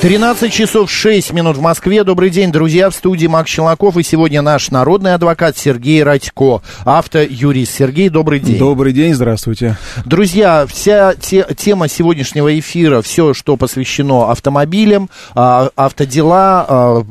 13 часов 6 минут в Москве. Добрый день, друзья. В студии Макс Челноков. И сегодня наш народный адвокат Сергей Радько, автоюрист. Сергей, добрый день. Добрый день, здравствуйте. Друзья, вся те, тема сегодняшнего эфира, все, что посвящено автомобилям, а, автодела, а,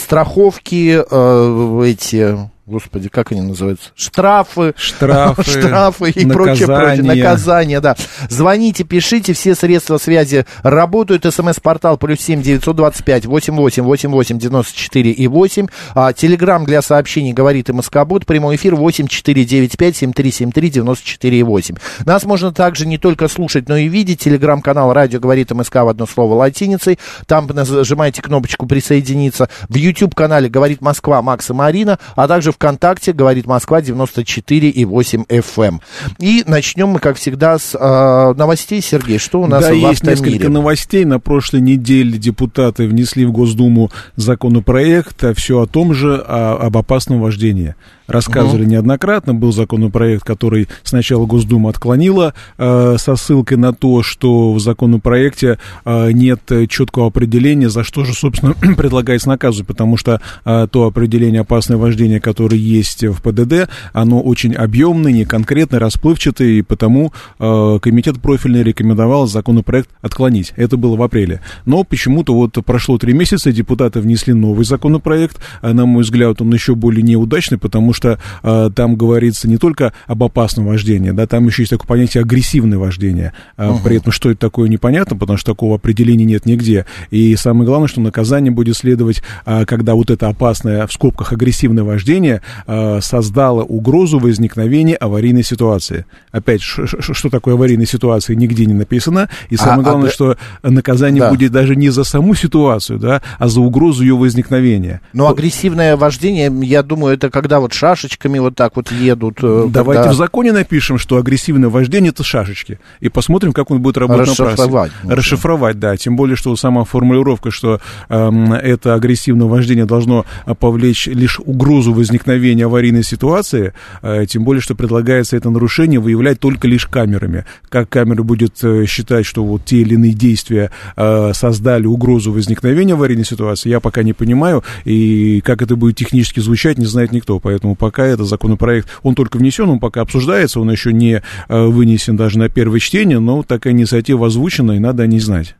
страховки, а, эти господи, как они называются? Штрафы. Штрафы. Штрафы и прочее, прочее. Наказания, да. Звоните, пишите, все средства связи работают. СМС-портал плюс семь девятьсот двадцать пять восемь восемь восемь восемь девяносто четыре и восемь. А, Телеграмм для сообщений говорит и Москобот. Прямой эфир восемь четыре девять пять семь три семь три девяносто четыре и восемь. Нас можно также не только слушать, но и видеть. Телеграм-канал радио говорит МСК в одно слово латиницей. Там нажимаете кнопочку присоединиться. В YouTube-канале говорит Москва Макс и Марина, а также в ВКонтакте, говорит Москва, 94,8 FM. Эм. И начнем мы, как всегда, с э, новостей. Сергей, что у нас да, в есть несколько новостей. На прошлой неделе депутаты внесли в Госдуму законопроект, а все о том же, о, об опасном вождении рассказывали угу. неоднократно. Был законопроект, который сначала Госдума отклонила э, со ссылкой на то, что в законопроекте э, нет четкого определения, за что же, собственно, предлагается наказывать, потому что э, то определение опасное вождение, которое есть в ПДД, оно очень объемное, неконкретное, расплывчатое, и потому э, комитет профильный рекомендовал законопроект отклонить. Это было в апреле. Но почему-то вот прошло три месяца, депутаты внесли новый законопроект. А, на мой взгляд, он еще более неудачный, потому что что э, там говорится не только об опасном вождении, да, там еще есть такое понятие агрессивное вождение. Э, uh-huh. При этом, что это такое, непонятно, потому что такого определения нет нигде. И самое главное, что наказание будет следовать, э, когда вот это опасное, в скобках, агрессивное вождение э, создало угрозу возникновения аварийной ситуации. Опять, что такое аварийная ситуация, нигде не написано. И а, самое а, главное, а, что наказание да. будет даже не за саму ситуацию, да, а за угрозу ее возникновения. Но агрессивное вождение, я думаю, это когда вот шашечками вот так вот едут. Э, Давайте когда... в законе напишем, что агрессивное вождение это шашечки. И посмотрим, как он будет работать Расшифровать. на практике. Расшифровать, да. Тем более, что сама формулировка, что эм, это агрессивное вождение должно э, повлечь лишь угрозу возникновения аварийной ситуации, э, тем более, что предлагается это нарушение выявлять только лишь камерами. Как камера будет э, считать, что вот те или иные действия э, создали угрозу возникновения аварийной ситуации, я пока не понимаю. И как это будет технически звучать, не знает никто. Поэтому пока этот законопроект, он только внесен, он пока обсуждается, он еще не э, вынесен даже на первое чтение, но такая инициатива озвучена, и надо о ней знать.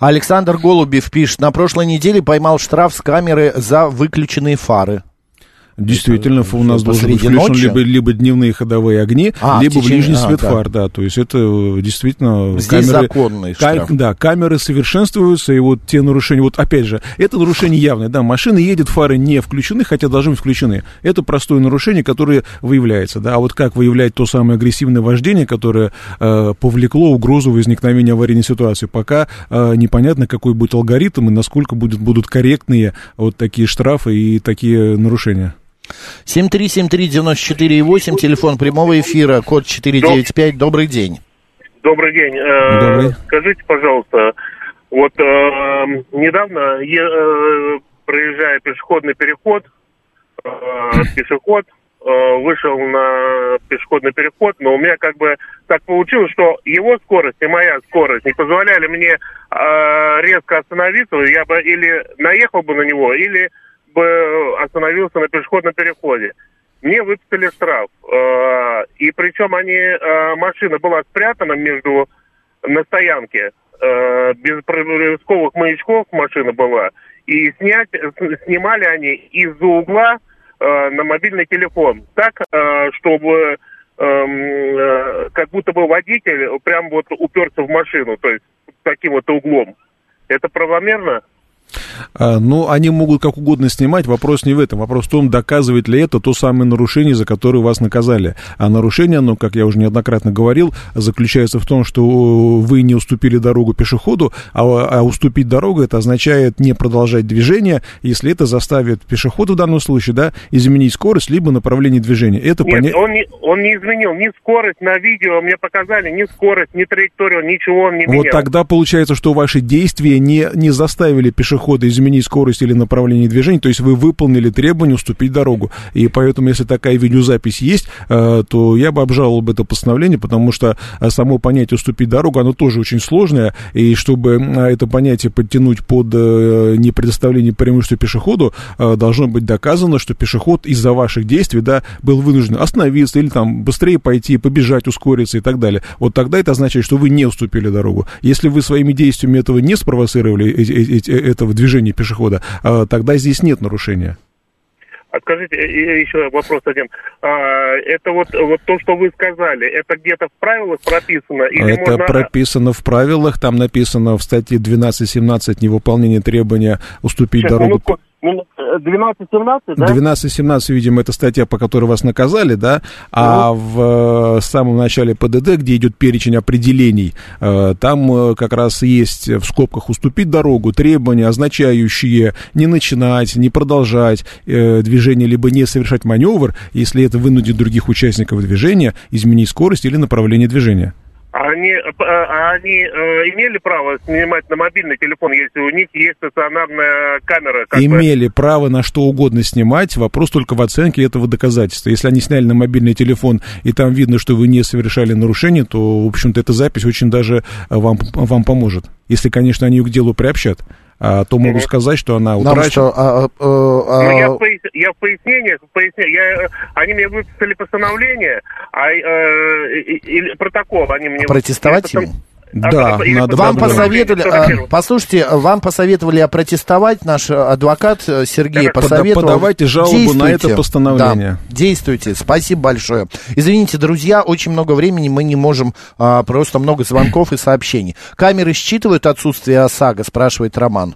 Александр Голубев пишет, на прошлой неделе поймал штраф с камеры за выключенные фары. Действительно, это, у нас должен быть включен либо, либо дневные ходовые огни, а, либо течение... ближний свет а, фар, да. да. То есть это э, действительно... Здесь камеры, законный штраф. Да, камеры совершенствуются, и вот те нарушения... Вот опять же, это нарушение явное, да, машина едет, фары не включены, хотя должны быть включены. Это простое нарушение, которое выявляется, да. А вот как выявлять то самое агрессивное вождение, которое э, повлекло угрозу возникновения аварийной ситуации, пока э, непонятно, какой будет алгоритм и насколько будут, будут корректные вот такие штрафы и такие нарушения. 7373948, телефон прямого эфира, код 495. Добрый день. Добрый день. Э, Добрый. Скажите, пожалуйста, вот э, недавно, я, э, проезжая пешеходный переход, э, пешеход э, вышел на пешеходный переход, но у меня как бы так получилось, что его скорость и моя скорость не позволяли мне э, резко остановиться, я бы или наехал бы на него, или бы остановился на пешеходном переходе. Мне выписали штраф. Э, и причем они, э, машина была спрятана между на стоянке. Э, без проблесковых маячков машина была. И снять, снимали они из-за угла на мобильный телефон. Так, чтобы эм, как будто бы водитель прям вот уперся в машину, то есть таким вот углом. Это правомерно? А, ну, они могут как угодно снимать, вопрос не в этом. Вопрос в том, доказывает ли это то самое нарушение, за которое вас наказали. А нарушение, оно, как я уже неоднократно говорил, заключается в том, что вы не уступили дорогу пешеходу, а, а уступить дорогу, это означает не продолжать движение, если это заставит пешехода в данном случае, да, изменить скорость, либо направление движения. Это Нет, поня... он, не, он не изменил ни скорость на видео, мне показали, ни скорость, ни траекторию, ничего он не менял. Вот тогда получается, что ваши действия не, не заставили пешехода изменить изменить скорость или направление движения, то есть вы выполнили требование уступить дорогу. И поэтому, если такая видеозапись есть, э, то я бы обжаловал бы это постановление, потому что э, само понятие уступить дорогу, оно тоже очень сложное, и чтобы это понятие подтянуть под э, непредоставление преимущества пешеходу, должно быть доказано, что пешеход из-за ваших действий, да, был вынужден остановиться или там быстрее пойти, побежать, ускориться и так далее. Вот тогда это означает, что вы не уступили дорогу. Если вы своими действиями этого не спровоцировали, этого движения пешехода, а, тогда здесь нет нарушения. А скажите, еще вопрос один. А, это вот, вот то, что вы сказали, это где-то в правилах прописано? Или это можно... прописано в правилах, там написано в статье 12.17 невыполнение требования уступить Сейчас, дорогу. Минутку. 12-17, да? 12-17, видимо, это статья, по которой вас наказали, да? А угу. в э, самом начале ПДД, где идет перечень определений, э, там э, как раз есть в скобках уступить дорогу, требования, означающие не начинать, не продолжать движение, либо не совершать маневр, если это вынудит других участников движения, изменить скорость или направление движения. Они, э, а они э, имели право снимать на мобильный телефон, если у них есть стационарная камера? имели бы? право на что угодно снимать, вопрос только в оценке этого доказательства. Если они сняли на мобильный телефон, и там видно, что вы не совершали нарушение, то, в общем-то, эта запись очень даже вам, вам поможет. Если, конечно, они ее к делу приобщат а, то могу сказать, что она утрачена. Что, а, а, а... Ну, я, в пояс... я в пояснениях, в пояснениях я... они мне выписали постановление, а, э, или протокол они мне... Протестовать ему? Да, надо вам посоветовали, а, послушайте, вам посоветовали опротестовать, наш адвокат э, Сергей посоветовал. Подавайте жалобу действуйте. на это постановление. Да, действуйте, спасибо большое. Извините, друзья, очень много времени мы не можем, а, просто много звонков и сообщений. Камеры считывают отсутствие ОСАГО, спрашивает Роман.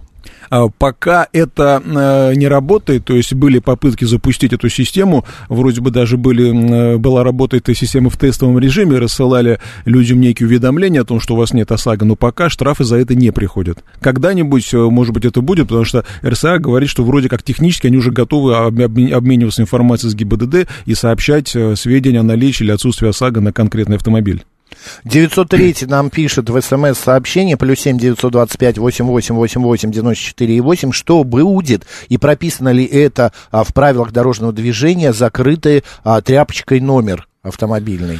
А, пока это э, не работает, то есть были попытки запустить эту систему, вроде бы даже были, была работа этой системы в тестовом режиме, рассылали людям некие уведомления о том, что у вас нет ОСАГО, но пока штрафы за это не приходят. Когда-нибудь, э, может быть, это будет, потому что РСА говорит, что вроде как технически они уже готовы обмениваться информацией с ГИБДД и сообщать э, сведения о наличии или отсутствии ОСАГО на конкретный автомобиль. 903 нам пишет в смс-сообщение, плюс 7 925 8888 94 8, что будет и прописано ли это а, в правилах дорожного движения, закрытый а, тряпочкой номер автомобильный?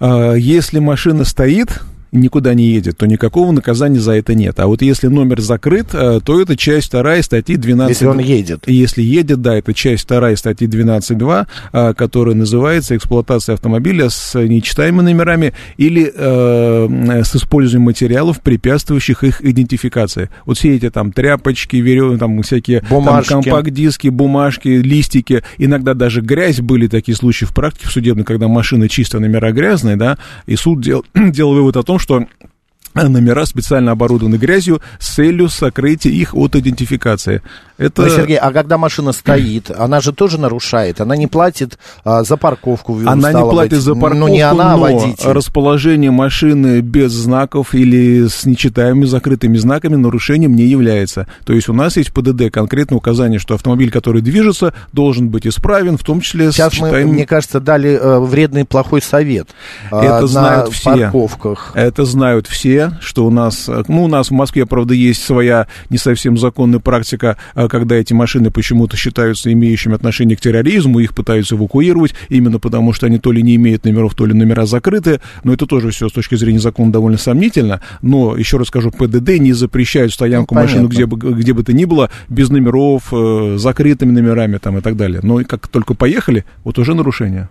А, если машина стоит, никуда не едет, то никакого наказания за это нет. А вот если номер закрыт, э, то это часть вторая статьи 12... Если он едет. Если едет, да, это часть вторая статьи 12.2, э, которая называется «Эксплуатация автомобиля с нечитаемыми номерами или э, с использованием материалов, препятствующих их идентификации». Вот все эти там тряпочки, веревки, там всякие бумажки. Компакт-диски, бумажки, листики, иногда даже грязь, были такие случаи в практике в судебной, когда машина чисто номера грязные, да, и суд дел, делал вывод о том, что номера специально оборудованы грязью с целью сокрытия их от идентификации. Это... Ну, Сергей, а когда машина стоит, она же тоже нарушает, она не платит а, за парковку. Она не платит быть. за парковку, ну, не она, а водитель. расположение машины без знаков или с нечитаемыми закрытыми знаками нарушением не является. То есть у нас есть ПДД конкретное указание, что автомобиль, который движется, должен быть исправен, в том числе Сейчас с читаемым... мы, мне кажется, дали э, вредный плохой совет. Э, Это знают все. парковках. Это знают все, что у нас... Ну, у нас в Москве, правда, есть своя не совсем законная практика э, когда эти машины почему-то считаются имеющими отношение к терроризму, их пытаются эвакуировать, именно потому что они то ли не имеют номеров, то ли номера закрыты, но это тоже все с точки зрения закона довольно сомнительно, но, еще раз скажу, ПДД не запрещает стоянку ну, машину где бы, где бы то ни было, без номеров, э, закрытыми номерами там и так далее. Но как только поехали, вот уже нарушение.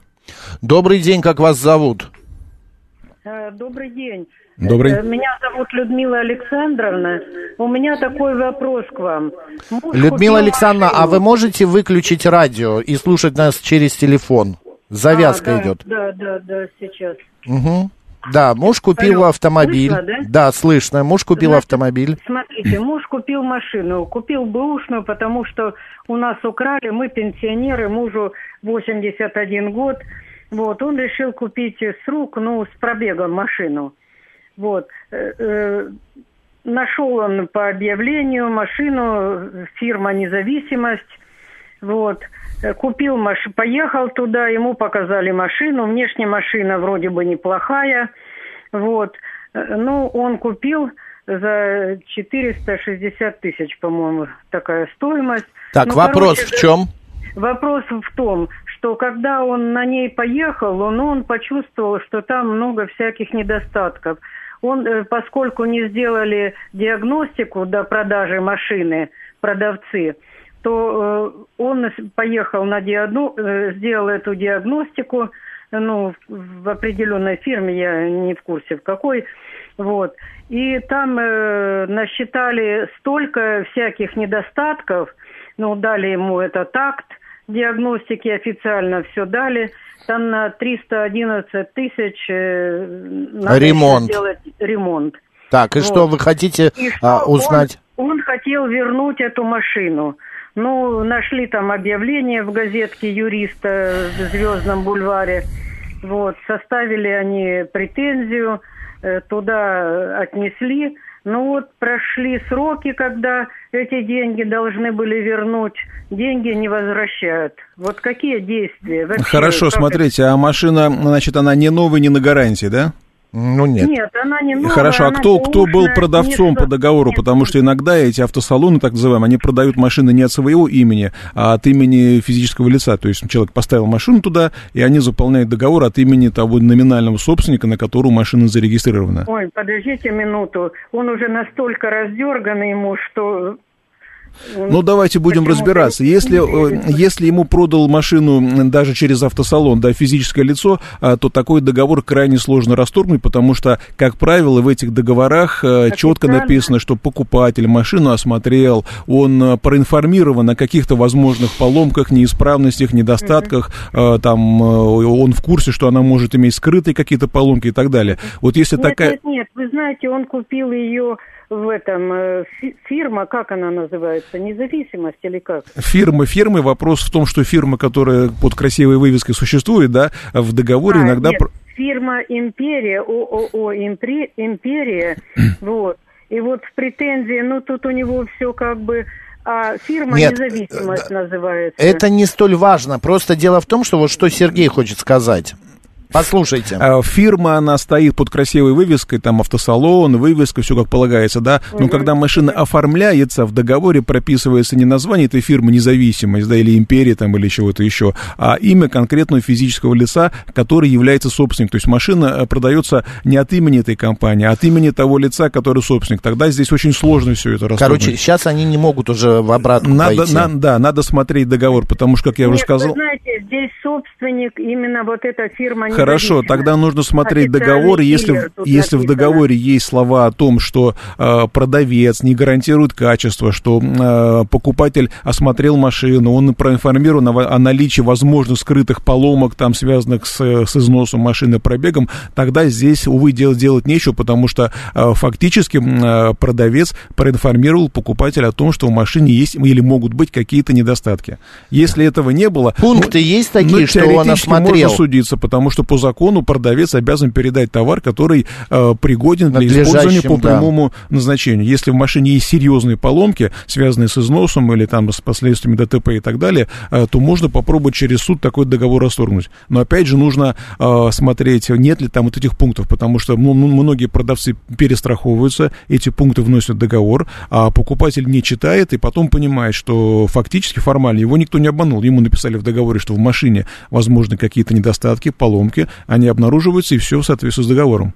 Добрый день, как вас зовут? Э, добрый день. Добрый. Э, меня зовут Людмила Александровна. У меня такой вопрос к вам. Муж Людмила Александровна, машину. а вы можете выключить радио и слушать нас через телефон? Завязка а, да, идет. Да, да, да, сейчас. Угу. Да, муж купил Алло, автомобиль. Слышно, да? да, слышно. Муж купил Значит, автомобиль. Смотрите, муж купил машину. Купил бэушную, потому что у нас украли, мы пенсионеры, мужу 81 год. Вот, он решил купить с рук, ну, с пробегом машину. Вот. Э, э, нашел он по объявлению машину, фирма «Независимость». Вот. Э, купил машину, поехал туда, ему показали машину. Внешне машина вроде бы неплохая. Вот. Ну, он купил за 460 тысяч, по-моему, такая стоимость. Так, ну, вопрос короче, в чем? Вопрос в том, что когда он на ней поехал, он, он почувствовал, что там много всяких недостатков. Он, э, поскольку не сделали диагностику до продажи машины продавцы, то э, он поехал на диагно... Э, сделал эту диагностику, ну, в определенной фирме, я не в курсе в какой, вот. И там насчитали столько всяких недостатков, ну, дали ему этот акт диагностики, официально все дали, там на 311 тысяч э, надо ремонт. сделать ремонт. Так, и вот. что вы хотите и а, узнать? Он, он хотел вернуть эту машину. Ну, нашли там объявление в газетке юриста в Звездном бульваре. Вот, составили они претензию, э, туда отнесли. Ну вот прошли сроки, когда эти деньги должны были вернуть, деньги не возвращают. Вот какие действия? Вообще, Хорошо, смотрите, а машина, значит, она не новая, не на гарантии, да? Ну нет. Нет, она не новая, Хорошо, а кто, кто был продавцом нет, по договору? Нет, Потому что иногда эти автосалоны, так называемые, они продают машины не от своего имени, а от имени физического лица. То есть человек поставил машину туда, и они заполняют договор от имени того номинального собственника, на которого машина зарегистрирована. Ой, подождите минуту. Он уже настолько раздерганный ему, что ну, давайте будем разбираться. Если, э, если ему продал машину даже через автосалон, да, физическое лицо, а, то такой договор крайне сложно расторгнуть, потому что, как правило, в этих договорах э, четко написано, что покупатель машину осмотрел, он э, проинформирован о каких-то возможных поломках, неисправностях, недостатках, там, он в курсе, что она может иметь скрытые какие-то поломки и так далее. Вот если нет, такая... Нет, нет, вы знаете, он купил ее в этом э, фирма, как она называется, независимость или как? Фирма, фирмы. Вопрос в том, что фирма, которая под красивой вывеской существует, да, в договоре а, иногда... Нет, фирма Империя, ООО Империя, вот. И вот в претензии, ну тут у него все как бы а фирма Нет, независимость называется. Это не столь важно. Просто дело в том, что вот что Сергей хочет сказать. Послушайте. Э, фирма, она стоит под красивой вывеской, там автосалон, вывеска, все как полагается, да. Но когда машина оформляется, в договоре прописывается не название этой фирмы независимость, да, или империя там, или чего-то еще, а имя конкретного физического лица, который является собственником. То есть машина э, продается не от имени этой компании, а от имени того лица, который собственник. Тогда здесь очень сложно все это расстроить. Короче, сейчас они не могут уже в обратную надо, пойти. На, да, надо смотреть договор, потому что, как я Нет, уже сказал... Вы знаете, здесь собственник, именно вот эта фирма Хорошо, тогда нужно смотреть договор, если, если в договоре есть слова о том, что э, продавец не гарантирует качество, что э, покупатель осмотрел машину, он проинформирован о, о наличии возможных скрытых поломок, там, связанных с, с износом машины пробегом, тогда здесь, увы, делать, делать нечего, потому что э, фактически э, продавец проинформировал покупателя о том, что в машине есть или могут быть какие-то недостатки. Если этого не было... Пункты ну, есть такие, ну, что он осмотрел? можно судиться, потому что по закону продавец обязан передать товар, который э, пригоден для использования по прямому да. назначению. Если в машине есть серьезные поломки, связанные с износом или там с последствиями ДТП и так далее, э, то можно попробовать через суд такой договор расторгнуть. Но опять же нужно э, смотреть, нет ли там вот этих пунктов, потому что ну, многие продавцы перестраховываются, эти пункты вносят в договор, а покупатель не читает и потом понимает, что фактически формально его никто не обманул. Ему написали в договоре, что в машине возможны какие-то недостатки, поломки, они обнаруживаются, и все в соответствии с договором.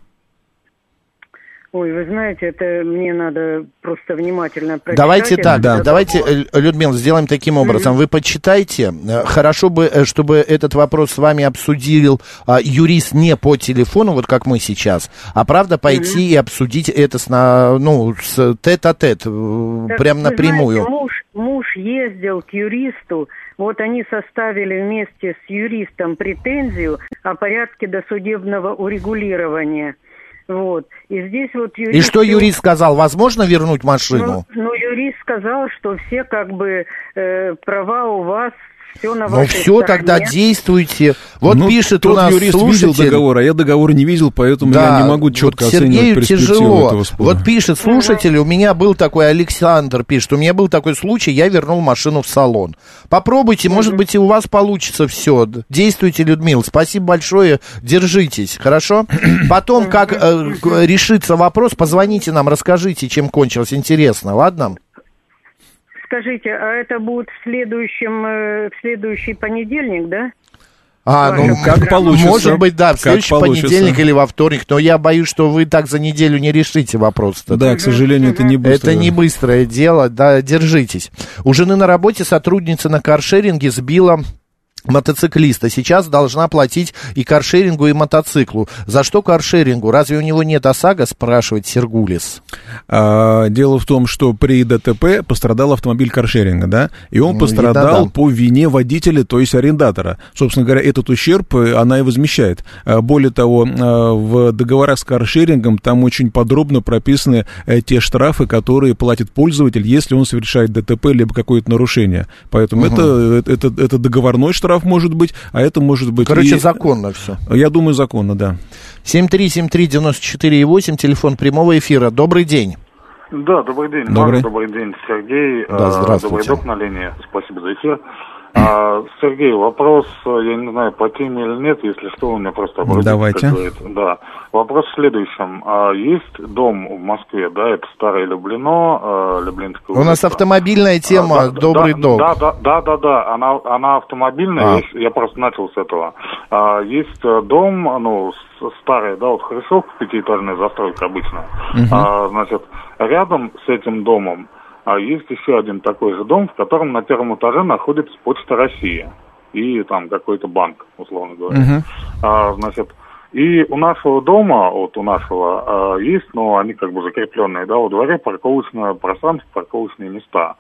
Ой, вы знаете, это мне надо просто внимательно прочитать. Давайте так, да, давайте, э, Людмила, сделаем таким образом. Mm-hmm. Вы почитайте. Э, хорошо бы, э, чтобы этот вопрос с вами обсудил а, юрист не по телефону, вот как мы сейчас, а правда пойти mm-hmm. и обсудить это с, на, ну, с тет-а-тет, так, прям напрямую. Знаете, муж, муж ездил к юристу, Вот они составили вместе с юристом претензию о порядке досудебного урегулирования. Вот. И здесь вот юрист... И что юрист сказал? Возможно вернуть машину? Ну, ну юрист сказал, что все как бы э, права у вас все на Ну все, тогда действуйте. Вот ну, пишет тот у нас юрист слушатель... видел договор, а я договор не видел, поэтому да, я не могу четко вот Сергею оценивать тяжело. этого спора. Вот пишет слушатель, у меня был такой, Александр пишет, у меня был такой случай, я вернул машину в салон. Попробуйте, может быть, и у вас получится все. Действуйте, Людмила. Спасибо большое, держитесь, хорошо? Потом, как э, решится вопрос, позвоните нам, расскажите, чем кончилось, интересно, ладно? Скажите, а это будет в следующем, э, в следующий понедельник, да? А, ну как получится. Может быть, да, в следующий получится. понедельник или во вторник, но я боюсь, что вы так за неделю не решите вопрос. -то. Да, к сожалению, это не быстро. Это не быстрое дело, да, держитесь. У жены на работе сотрудница на каршеринге сбила мотоциклиста сейчас должна платить и каршерингу, и мотоциклу. За что каршерингу? Разве у него нет ОСАГО, спрашивает Сергулис. А, дело в том, что при ДТП пострадал автомобиль каршеринга, да, и он ну, пострадал и по вине водителя, то есть арендатора. Собственно говоря, этот ущерб э, она и возмещает. А, более того, а, в договорах с каршерингом там очень подробно прописаны э, те штрафы, которые платит пользователь, если он совершает ДТП либо какое-то нарушение. Поэтому угу. это, это, это договорной штраф, штраф может быть, а это может быть... Короче, и... законно все. Я думаю, законно, да. 7373948, телефон прямого эфира. Добрый день. Да, добрый день. Добрый, добрый день, Сергей. Да, а, здравствуйте. Добрый док на линии. Спасибо за эфир. А, Сергей, вопрос, я не знаю, по теме или нет, если что, у меня просто обратите. Давайте. Да. Вопрос в следующем. А, есть дом в Москве, да, это Старое Люблино, а, Люблинская улица. У нас автомобильная тема, а, да, «Добрый да, дом». Да, да, да, да, да, она, она автомобильная, а. есть, я просто начал с этого. А, есть э, дом, ну, старый, да, вот Хрущев, пятиэтажная застройка обычно. Угу. А, значит, рядом с этим домом а есть еще один такой же дом, в котором на первом этаже находится Почта России и там какой-то банк, условно говоря. Uh-huh. А, значит, и у нашего дома, вот у нашего, а, есть, но они как бы закрепленные, да, во дворе парковочное пространство, парковочные места.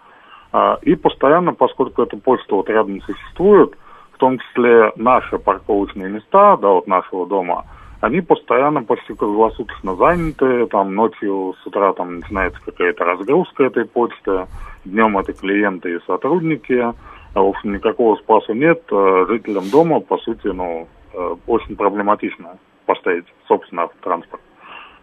А, и постоянно, поскольку эта почта вот рядом существует, в том числе наши парковочные места, да, вот нашего дома – они постоянно почти круглосуточно заняты, там ночью с утра там начинается какая-то разгрузка этой почты, днем это клиенты и сотрудники, а, в общем, никакого спасу нет, а, жителям дома, по сути, ну, э, очень проблематично поставить собственный автотранспорт.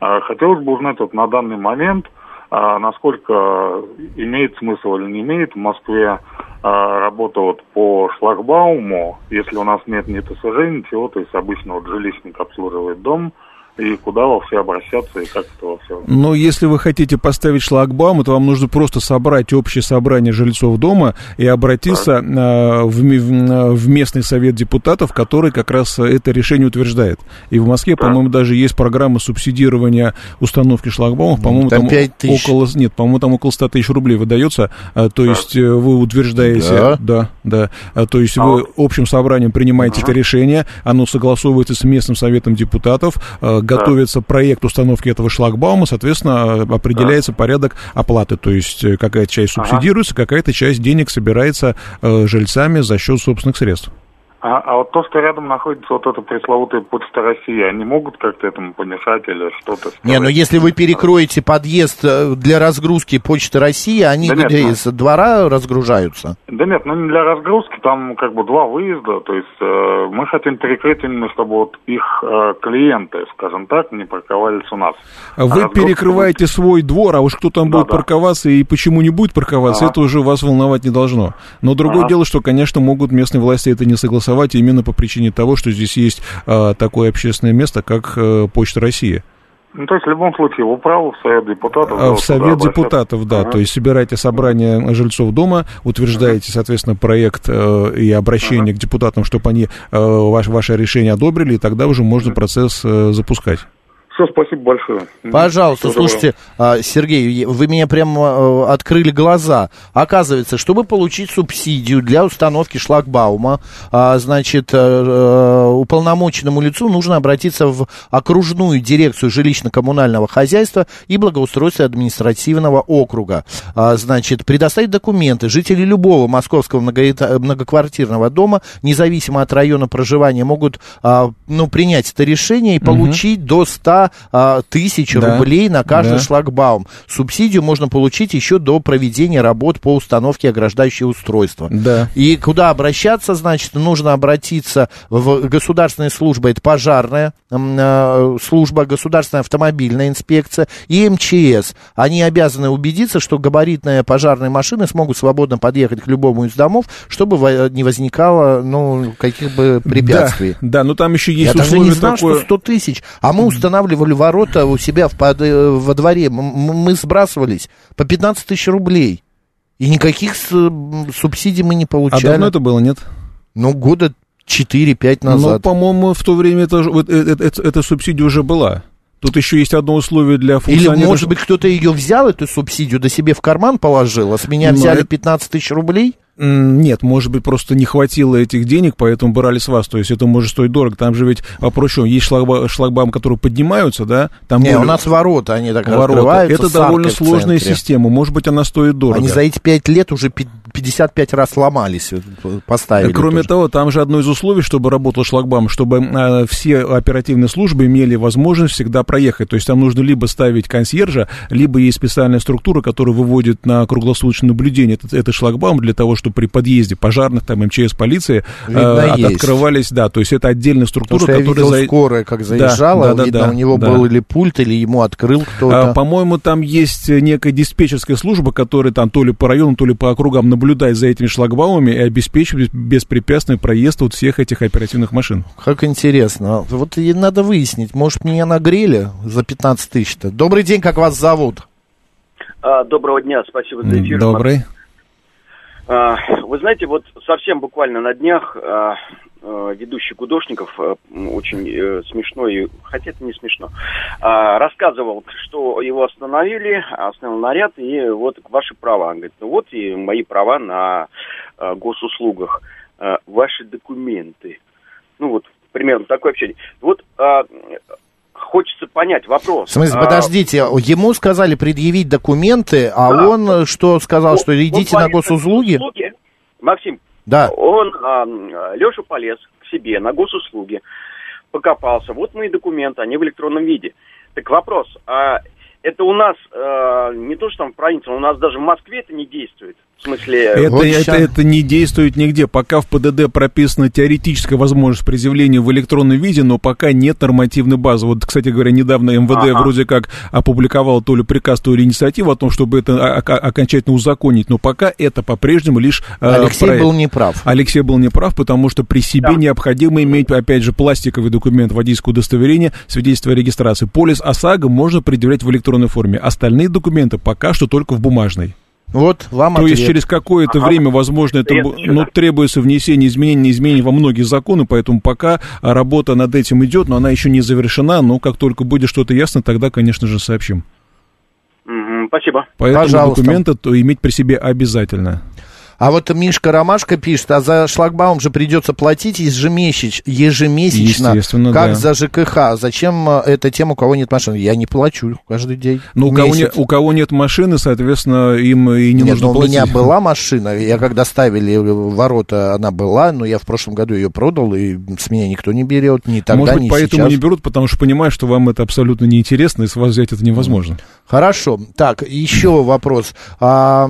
А, хотелось бы узнать вот на данный момент, насколько имеет смысл или не имеет в Москве а, работа вот по шлагбауму, если у нас нет ни ТСЖ, ничего, то есть обычно вот жилищник обслуживает дом, и куда вообще обращаться, и как это вообще... Ну, если вы хотите поставить шлагбаум, то вам нужно просто собрать общее собрание жильцов дома и обратиться а, в, в местный совет депутатов, который как раз это решение утверждает. И в Москве, да. по-моему, даже есть программа субсидирования установки шлагбаумов, по-моему, там, там около... Нет, по-моему, там около 100 тысяч рублей выдается, а, то да. есть э, вы утверждаете... Да, да, да. А, то есть а вы общим собранием принимаете ага. это решение, оно согласовывается с местным советом депутатов, готовится проект установки этого шлагбаума, соответственно, определяется да. порядок оплаты, то есть э, какая-то часть субсидируется, какая-то часть денег собирается э, жильцами за счет собственных средств. А, а вот то, что рядом находится вот эта пресловутая почта России, они могут как-то этому помешать или что-то? Не, ну если вы перекроете подъезд э, для разгрузки почты России, они да где, нет, ну... из двора разгружаются? Да нет, ну не для разгрузки, там как бы два выезда, то есть э, мы хотим перекрыть именно, чтобы вот их э, клиенты, скажем так, не парковались у нас. А вы перекрываете будет... свой двор, а уж кто там да, будет да. парковаться и почему не будет парковаться, ага. это уже вас волновать не должно. Но другое ага. дело, что, конечно, могут местные власти это не согласовать голосовать именно по причине того, что здесь есть а, такое общественное место, как а, Почта России. Ну, то есть, в любом случае, вы правы, в Совет депутатов. А, в Совет депутатов, да. Ага. То есть, собираете собрание жильцов дома, утверждаете, соответственно, проект э, и обращение ага. к депутатам, чтобы они э, ваш, ваше решение одобрили, и тогда уже можно процесс э, запускать. Все, спасибо большое. Пожалуйста, Все слушайте, доброго. Сергей, вы меня прямо открыли глаза. Оказывается, чтобы получить субсидию для установки шлагбаума, а, значит, э, э, уполномоченному лицу нужно обратиться в окружную дирекцию жилищно-коммунального хозяйства и благоустройства административного округа. А, значит, предоставить документы. Жители любого московского многоквартирного дома, независимо от района проживания, могут а, ну, принять это решение и получить угу. до 100 а, тысяч да. рублей на каждый да. шлагбаум. Субсидию можно получить еще до проведения работ по установке ограждающего устройства. Да. И куда обращаться, значит, нужно обратиться в государственные службы, это пожарная э, служба, государственная автомобильная инспекция и МЧС. Они обязаны убедиться, что габаритные пожарные машины смогут свободно подъехать к любому из домов, чтобы не возникало, ну, каких бы препятствий. Да, да но там еще есть Я даже не знал, такое... что 100 тысяч. А мы устанавливаем устанавливали ворота у себя в, под, э, во дворе, мы сбрасывались по 15 тысяч рублей. И никаких субсидий мы не а получали. А давно это было, нет? Ну, года 4-5 ну, назад. Ну, по-моему, в то время это, это, это, это, эта субсидия уже была. Тут еще есть одно условие для функционирования. Или, может быть, кто-то ее взял, эту субсидию, до себе в карман положил, а с меня Но взяли это... 15 тысяч рублей? Нет, может быть, просто не хватило этих денег, поэтому брали с вас. То есть это может стоить дорого. Там же ведь вопрос, есть шлагбаум, шлагбам, которые поднимаются, да? Там не, более... у нас ворота, они так ворота. Это довольно сложная система. Может быть, она стоит дорого. Они за эти пять лет уже 55 раз сломались, поставили. Кроме тоже. того, там же одно из условий, чтобы работал шлагбаум, чтобы э, все оперативные службы имели возможность всегда проехать. То есть там нужно либо ставить консьержа, либо есть специальная структура, которая выводит на круглосуточное наблюдение этот, этот шлагбаум для того, чтобы при подъезде пожарных, там, МЧС, полиции э, от, открывались, да, то есть это отдельная структура, Потому что которая... Я видел скорая, как заезжала, да, да, видно, да, у него да. был или пульт, или ему открыл кто-то. А, по-моему, там есть некая диспетчерская служба, которая там то ли по району, то ли по округам наблюдает за этими шлагбаумами и обеспечивает беспрепятственный проезд вот всех этих оперативных машин. Как интересно. Вот и надо выяснить, может, меня нагрели за 15 тысяч-то. Добрый день, как вас зовут? А, доброго дня, спасибо за эфир. Добрый. А, вы знаете, вот совсем буквально на днях а, ведущий Гудошников, очень э, смешно, и, хотя это не смешно, рассказывал, что его остановили, остановил наряд, и вот ваши права. Он говорит, ну вот и мои права на госуслугах, ваши документы. Ну вот, примерно такое общение. Вот хочется понять вопрос. В смысле, подождите, ему сказали предъявить документы, а да. он что сказал, он, что идите на госуслуги? Максим, да. он, а, Леша полез к себе на госуслуги, покопался, вот мои документы, они в электронном виде. Так вопрос, а это у нас э, не то, что там в провинции, у нас даже в Москве это не действует. В смысле... Это, вот это, это не действует нигде. Пока в ПДД прописана теоретическая возможность предъявления в электронном виде, но пока нет нормативной базы. Вот, кстати говоря, недавно МВД ага. вроде как опубликовал то ли приказ, то ли инициативу о том, чтобы это окончательно узаконить, но пока это по-прежнему лишь э, Алексей проект. был неправ. Алексей был неправ, потому что при себе да. необходимо иметь, опять же, пластиковый документ, водительское удостоверение, свидетельство о регистрации. Полис ОСАГО можно предъявлять в электронной форме. Остальные документы пока что только в бумажной. Вот вам То ответ. есть через какое-то ага. время, возможно, это ну, требуется внесение изменений, изменений во многие законы, поэтому пока работа над этим идет, но она еще не завершена, но как только будет что-то ясно, тогда, конечно же, сообщим. Спасибо. Поэтому Пожалуйста. документы то иметь при себе обязательно. А вот Мишка Ромашка пишет, а за шлагбаум же придется платить ежемесяч, ежемесячно, как да. за ЖКХ. Зачем э, это тем, у кого нет машины? Я не плачу каждый день. Ну, у кого, не, у кого нет машины, соответственно, им и не нет, нужно но платить. у меня была машина, я когда ставили ворота, она была, но я в прошлом году ее продал, и с меня никто не берет, ни тогда, Может быть, ни поэтому сейчас. не берут, потому что понимают, что вам это абсолютно неинтересно, и с вас взять это невозможно. Хорошо. Так, еще вопрос. А,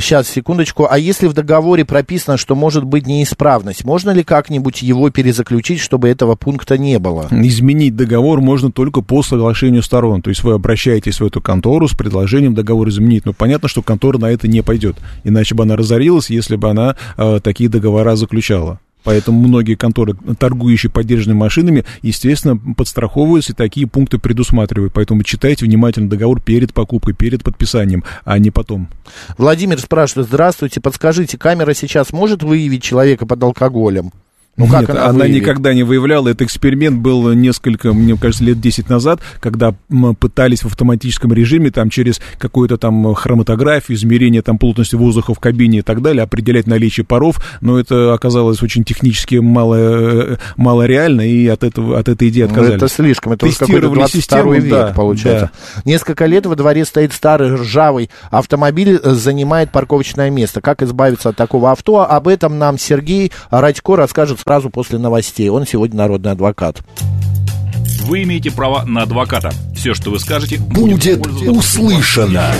сейчас, секундочку. А если в договоре прописано, что может быть неисправность, можно ли как-нибудь его перезаключить, чтобы этого пункта не было? Изменить договор можно только по соглашению сторон. То есть вы обращаетесь в эту контору с предложением договор изменить. Но понятно, что контора на это не пойдет. Иначе бы она разорилась, если бы она э, такие договора заключала. Поэтому многие конторы, торгующие поддержанными машинами, естественно, подстраховываются и такие пункты предусматривают. Поэтому читайте внимательно договор перед покупкой, перед подписанием, а не потом. Владимир спрашивает, здравствуйте, подскажите, камера сейчас может выявить человека под алкоголем? Ну, как Нет, она, она никогда не выявляла. Этот эксперимент был несколько, мне кажется, лет 10 назад, когда мы пытались в автоматическом режиме там через какую-то там хроматографию, измерение там плотности воздуха в кабине и так далее определять наличие паров, но это оказалось очень технически мало, мало реально, и от, этого, от этой идеи отказались. Ну, это слишком, это уже какой-то 22 систему, век, да, получается. Да. Несколько лет во дворе стоит старый ржавый автомобиль, э, занимает парковочное место. Как избавиться от такого авто? Об этом нам Сергей Радько расскажет сразу после новостей. Он сегодня народный адвокат. Вы имеете право на адвоката. Все, что вы скажете, будет услышано.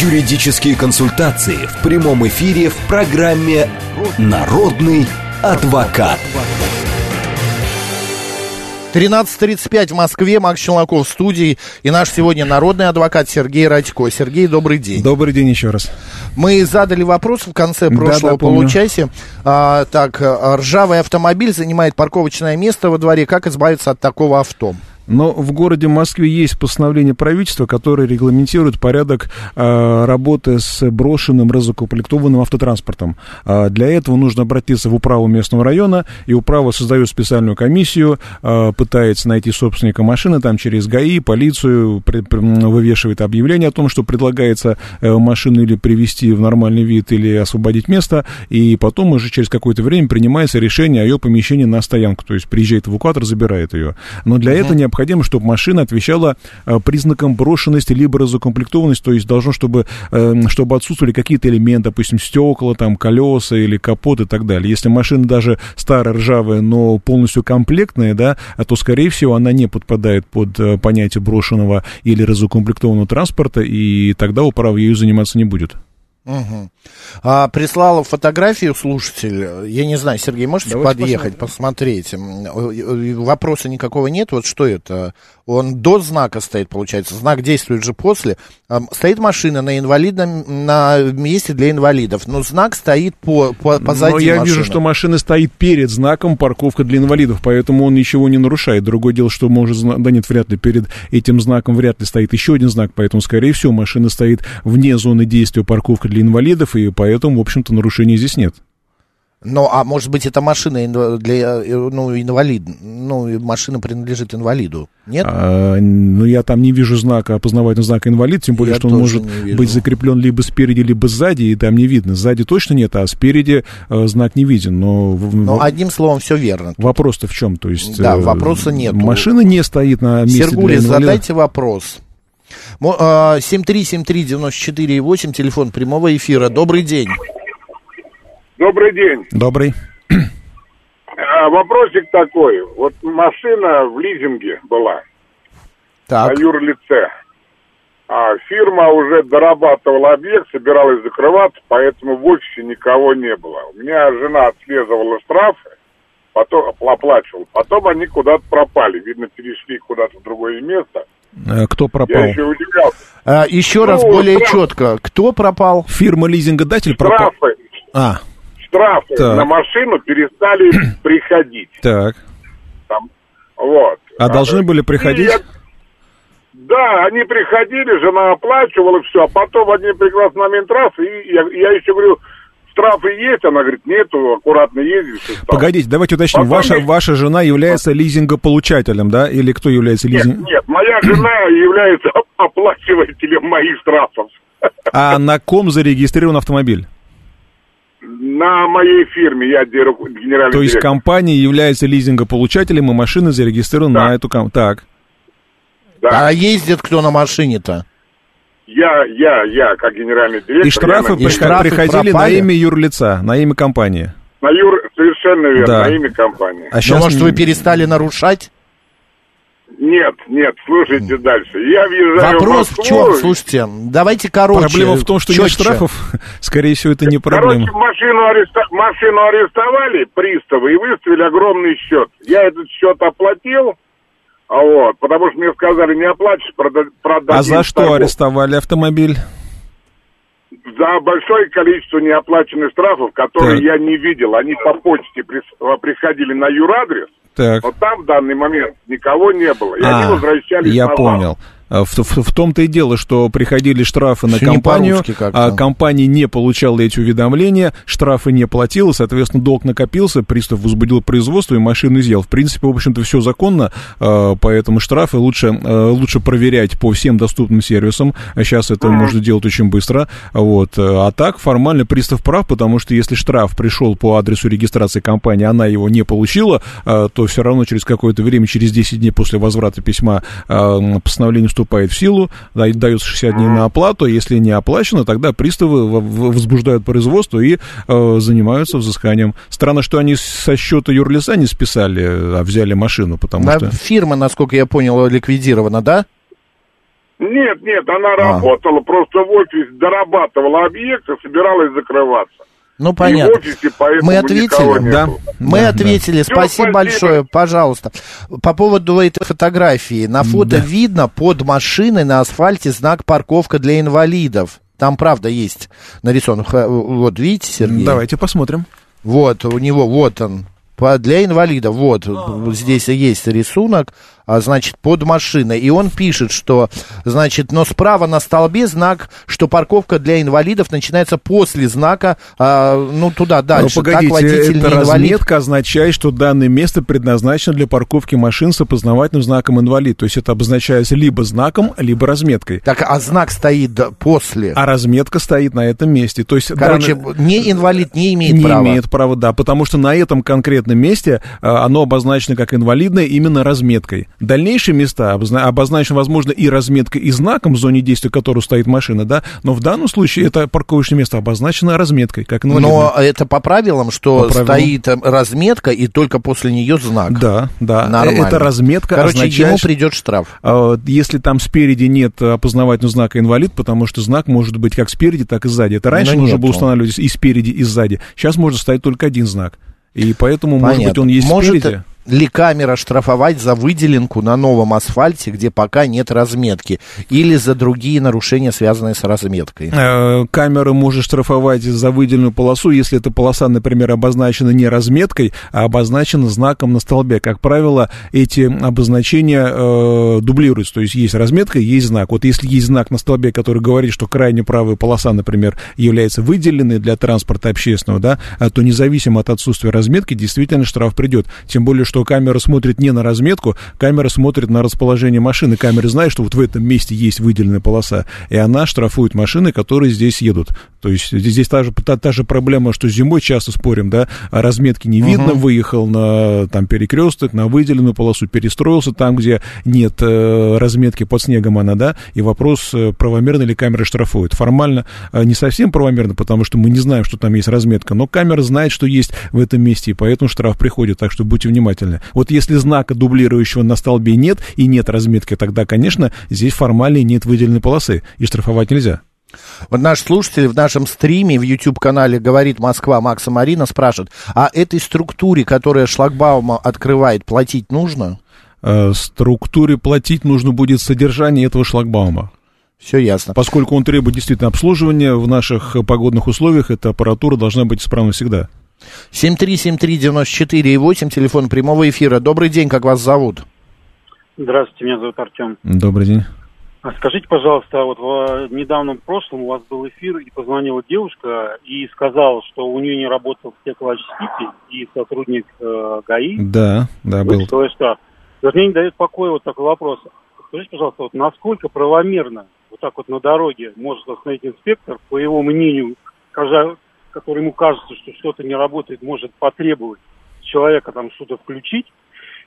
Юридические консультации в прямом эфире в программе «Народный адвокат». 13.35 в Москве, Макс Челноков в студии и наш сегодня народный адвокат Сергей Радько. Сергей, добрый день. Добрый день еще раз. Мы задали вопрос в конце прошлого да, да, получасе. А, так, ржавый автомобиль занимает парковочное место во дворе. Как избавиться от такого авто? Но в городе Москве есть постановление правительства, которое регламентирует порядок э, работы с брошенным разукомплектованным автотранспортом. А для этого нужно обратиться в управу местного района, и управа создает специальную комиссию, э, пытается найти собственника машины, там через ГАИ, полицию, при, при, вывешивает объявление о том, что предлагается э, машину или привести в нормальный вид, или освободить место, и потом уже через какое-то время принимается решение о ее помещении на стоянку, то есть приезжает эвакуатор, забирает ее. Но для этого необходимо чтобы машина отвечала э, признакам брошенности либо разукомплектованности, то есть должно, чтобы, э, чтобы отсутствовали какие-то элементы, допустим, стекла, там, колеса или капот и так далее. Если машина даже старая, ржавая, но полностью комплектная, да, то, скорее всего, она не подпадает под э, понятие брошенного или разукомплектованного транспорта, и тогда управа ею заниматься не будет. Угу. А, прислал фотографию слушатель. Я не знаю, Сергей, можете Давайте подъехать, посмотреть? Вопроса никакого нет. Вот что это? Он до знака стоит, получается. Знак действует же после. Стоит машина на инвалидном, на месте для инвалидов, но знак стоит по, по, позади Но я машины. вижу, что машина стоит перед знаком парковка для инвалидов, поэтому он ничего не нарушает. Другое дело, что может... Да нет, вряд ли перед этим знаком вряд ли стоит еще один знак, поэтому, скорее всего, машина стоит вне зоны действия парковка для инвалидов, и поэтому, в общем-то, нарушений здесь нет. Ну, а может быть, это машина для, э, ну, инвалид, ну, машина принадлежит инвалиду, нет? А, ну, я там не вижу знака, опознавательного знака инвалид, тем более, я что он может быть закреплен либо спереди, либо сзади, и там не видно. Сзади точно нет, а спереди э, знак не виден. Но, в... одним словом, все верно. Вопрос-то в чем? То есть, да, э, вопроса нет. Машина не стоит на месте Сергулис, для задайте вопрос. 7373948, телефон прямого эфира. Добрый день. Добрый день. Добрый. А, вопросик такой. Вот машина в лизинге была. Так. На юрлице. А фирма уже дорабатывала объект, собиралась закрываться, поэтому в офисе никого не было. У меня жена отслеживала штрафы, потом оплачивала. Потом они куда-то пропали. Видно, перешли куда-то в другое место. Э, кто пропал? Я еще удивлялся. А, еще ну, раз более штраф... четко. Кто пропал? Фирма лизингодатель пропал. Штрафы. А штрафы так. на машину перестали приходить. Так. Там, вот. А, а должны были приходить? Я... Да, они приходили, жена оплачивала все, а потом в один прекрасный момент раз, и я, я еще говорю, штрафы есть? Она говорит, нету, аккуратно ездишь. Погодите, давайте уточним. Ваша, есть... ваша жена является лизингополучателем, да? Или кто является лизингом? Нет, нет, моя жена является оплачивателем моих штрафов. А на ком зарегистрирован автомобиль? На моей фирме я генеральный То есть директор. компания является лизингополучателем, и машина зарегистрирована да. на эту компанию. Так. Да. А ездит кто на машине-то? Я, я, я, как генеральный директор. И штрафы, и штрафы приходили пропали? на имя юрлица, на имя компании. На юр... Совершенно верно, да. на имя компании. А сейчас, может, вы перестали нарушать? Нет, нет, слушайте дальше. Я въезжаю Вопрос в, Москву. в чем? Слушайте, давайте короче. Проблема в том, что четче. нет штрафов. Скорее всего, это не проблема. Короче, машину, ареста... машину арестовали приставы и выставили огромный счет. Я этот счет оплатил, вот, потому что мне сказали, не оплачешь, продадим. А за что торгов. арестовали автомобиль? За большое количество неоплаченных штрафов, которые так. я не видел. Они по почте приходили на юрадрес. Так. Но там в данный момент никого не было. И а, они возвращались Я назад. понял. В, в, в том-то и дело, что приходили штрафы на Все компанию, а компания не получала эти уведомления, штрафы не платила, соответственно, долг накопился, пристав возбудил производство и машину изъял. В принципе, в общем-то, все законно, поэтому штрафы лучше, лучше проверять по всем доступным сервисам. Сейчас это можно делать очень быстро. Вот. А так формально пристав прав, потому что если штраф пришел по адресу регистрации компании, она его не получила, то все равно через какое-то время, через 10 дней после возврата письма постановление вступает в силу, дается 60 дней на оплату, если не оплачено, тогда приставы возбуждают производство и э, занимаются взысканием. Странно, что они со счета юрлица не списали, а взяли машину, потому да, что... Фирма, насколько я понял, ликвидирована, да? Нет, нет, она а. работала, просто в офисе дорабатывала объект и собиралась закрываться. Ну, понятно. Офисе, Мы ответили, да? Мы да, ответили. Да. Спасибо, спасибо большое, пожалуйста. По поводу этой фотографии. На фото да. видно под машиной на асфальте знак «Парковка для инвалидов». Там, правда, есть нарисован. Вот, видите, Сергей? Давайте посмотрим. Вот, у него, вот он, для инвалидов. Вот, а, здесь есть рисунок а, значит, под машиной. И он пишет, что, значит, но справа на столбе знак, что парковка для инвалидов начинается после знака, а, ну, туда дальше. Но погодите, так, водитель эта разметка означает, что данное место предназначено для парковки машин с опознавательным знаком инвалид. То есть это обозначается либо знаком, либо разметкой. Так, а знак стоит после? А разметка стоит на этом месте. То есть Короче, данный... не инвалид не имеет не права. Не имеет права, да, потому что на этом конкретном месте а, оно обозначено как инвалидное именно разметкой. Дальнейшие места обозначены, возможно, и разметкой, и знаком в зоне действия которого стоит машина, да, но в данном случае это парковочное место обозначено разметкой, как инвалидное. Но это по правилам, что по правилам. стоит э, разметка, и только после нее знак. Да, да. Нормально. Это разметка Короче, означает, ему придет штраф. Если там спереди нет опознавательного знака инвалид, потому что знак может быть как спереди, так и сзади. Это раньше но нужно было устанавливать и спереди, и сзади. Сейчас можно ставить только один знак. И поэтому, Понятно. может быть, он есть может, спереди ли камера штрафовать за выделенку на новом асфальте, где пока нет разметки, или за другие нарушения, связанные с разметкой? Э, камера может штрафовать за выделенную полосу, если эта полоса, например, обозначена не разметкой, а обозначена знаком на столбе. Как правило, эти обозначения э, дублируются, то есть есть разметка, есть знак. Вот если есть знак на столбе, который говорит, что крайне правая полоса, например, является выделенной для транспорта общественного, да, то независимо от отсутствия разметки, действительно штраф придет. Тем более, что камера смотрит не на разметку, камера смотрит на расположение машины. Камера знает, что вот в этом месте есть выделенная полоса, и она штрафует машины, которые здесь едут. То есть здесь та же, та, та же проблема, что зимой часто спорим, да, а разметки не видно, uh-huh. выехал на там перекресток, на выделенную полосу, перестроился там, где нет э, разметки под снегом она, да, и вопрос, э, правомерно ли камера штрафует. Формально э, не совсем правомерно, потому что мы не знаем, что там есть разметка, но камера знает, что есть в этом месте, и поэтому штраф приходит, так что будьте внимательны. Вот если знака дублирующего на столбе нет и нет разметки, тогда, конечно, здесь формально нет выделенной полосы, и штрафовать нельзя. Вот наш слушатель в нашем стриме в YouTube-канале «Говорит Москва» Макса Марина спрашивает, а этой структуре, которая шлагбаума открывает, платить нужно? Э, структуре платить нужно будет содержание этого шлагбаума. Все ясно. Поскольку он требует действительно обслуживания в наших погодных условиях, эта аппаратура должна быть исправна всегда. 7373948, телефон прямого эфира. Добрый день, как вас зовут? Здравствуйте, меня зовут Артем. Добрый день. А скажите, пожалуйста, вот в недавнем прошлом у вас был эфир, и позвонила девушка и сказала, что у нее не работал стеклоочиститель и сотрудник э, ГАИ. Да, да, был. Что, что. Вот мне не дает покоя вот такой вопрос. Скажите, пожалуйста, вот насколько правомерно вот так вот на дороге может остановить инспектор, по его мнению, который ему кажется, что что-то не работает, может потребовать человека там что-то включить.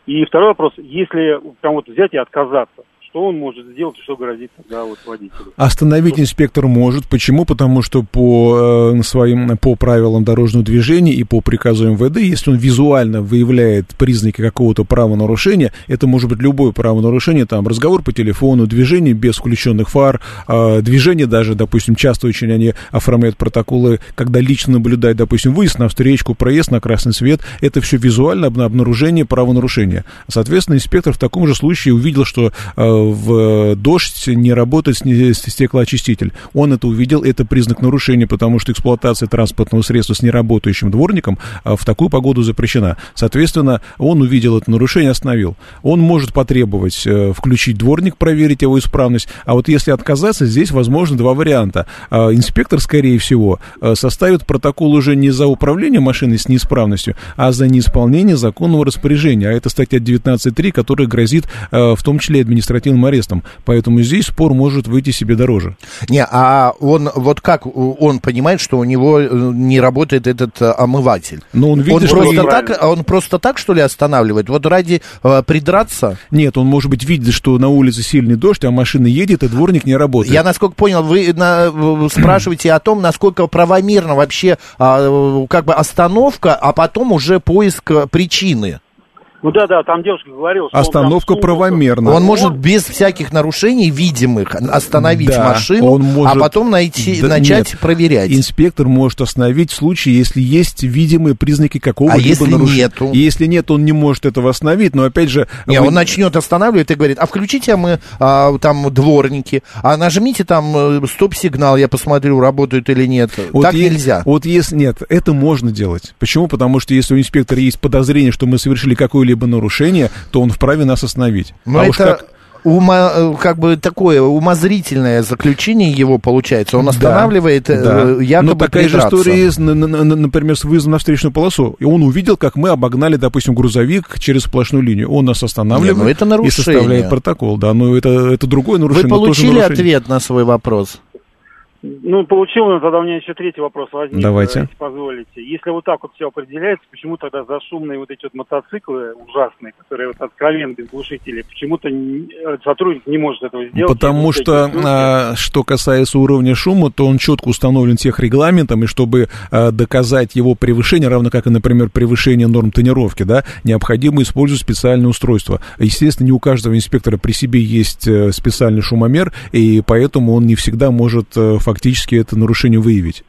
И второй вопрос, если там вот взять и отказаться, что он может сделать, что грозит тогда вот водителю. Остановить инспектор может. Почему? Потому что по э, своим, по правилам дорожного движения и по приказу МВД, если он визуально выявляет признаки какого-то правонарушения, это может быть любое правонарушение, там разговор по телефону, движение без включенных фар, э, движение даже, допустим, часто очень они оформляют протоколы, когда лично наблюдают, допустим, выезд на встречку, проезд на красный свет, это все визуально обнаружение правонарушения. Соответственно, инспектор в таком же случае увидел, что э, в дождь не работает стеклоочиститель. Он это увидел, это признак нарушения, потому что эксплуатация транспортного средства с неработающим дворником в такую погоду запрещена. Соответственно, он увидел это нарушение, остановил. Он может потребовать включить дворник, проверить его исправность, а вот если отказаться, здесь возможно два варианта. Инспектор, скорее всего, составит протокол уже не за управление машиной с неисправностью, а за неисполнение законного распоряжения. А это статья 19.3, которая грозит э, в том числе административным арестом. Поэтому здесь спор может выйти себе дороже. Не, а он вот как он понимает, что у него э, не работает этот э, омыватель? Ну, он видит, он что просто так, он просто так, что ли, останавливает? Вот ради э, придраться? Нет, он, может быть, видит, что на улице сильный дождь, а машина едет, и дворник не работает. Я, насколько понял, вы на, спрашиваете о том, насколько правомерно вообще а, как бы остановка, а потом уже поиск причины. Ну да, да, там девушка говорила, что остановка он правомерна. Он, он может без всяких нарушений видимых остановить да, машину, он а может, а потом найти, да, начать нет, проверять. Инспектор может остановить в случае, если есть видимые признаки какого-либо а если нарушения. Нету? Если нет, он не может этого остановить, но опять же... Не, вы... он начнет останавливать и говорит, а включите мы а, там дворники, а нажмите там э, стоп-сигнал, я посмотрю, работают или нет. Вот так есть, нельзя. Вот если нет, это можно делать. Почему? Потому что если у инспектора есть подозрение, что мы совершили какой-либо какое-либо нарушение, то он вправе нас остановить. Но а это... уж как ума, э, как бы такое умозрительное заключение его получается. Он останавливает да, да. Э, якобы Но такая же история например, с выездом на встречную полосу. И он увидел, как мы обогнали, допустим, грузовик через сплошную линию. Он нас останавливает Не, ну это нарушение. и составляет протокол. Да, но это, это другое нарушение. Вы получили ответ на свой вопрос? Ну, получил, но тогда у меня еще третий вопрос возник. Давайте. Если позволите. Если вот так вот все определяется, почему тогда за шумные вот эти вот мотоциклы ужасные, которые вот откровенно без глушителей, почему-то сотрудник не может этого сделать? Потому что, а, что касается уровня шума, то он четко установлен тех регламентом, и чтобы а, доказать его превышение, равно как и, например, превышение норм тонировки, да, необходимо использовать специальное устройство. Естественно, не у каждого инспектора при себе есть э, специальный шумомер, и поэтому он не всегда может фактически фактически это нарушение выявить.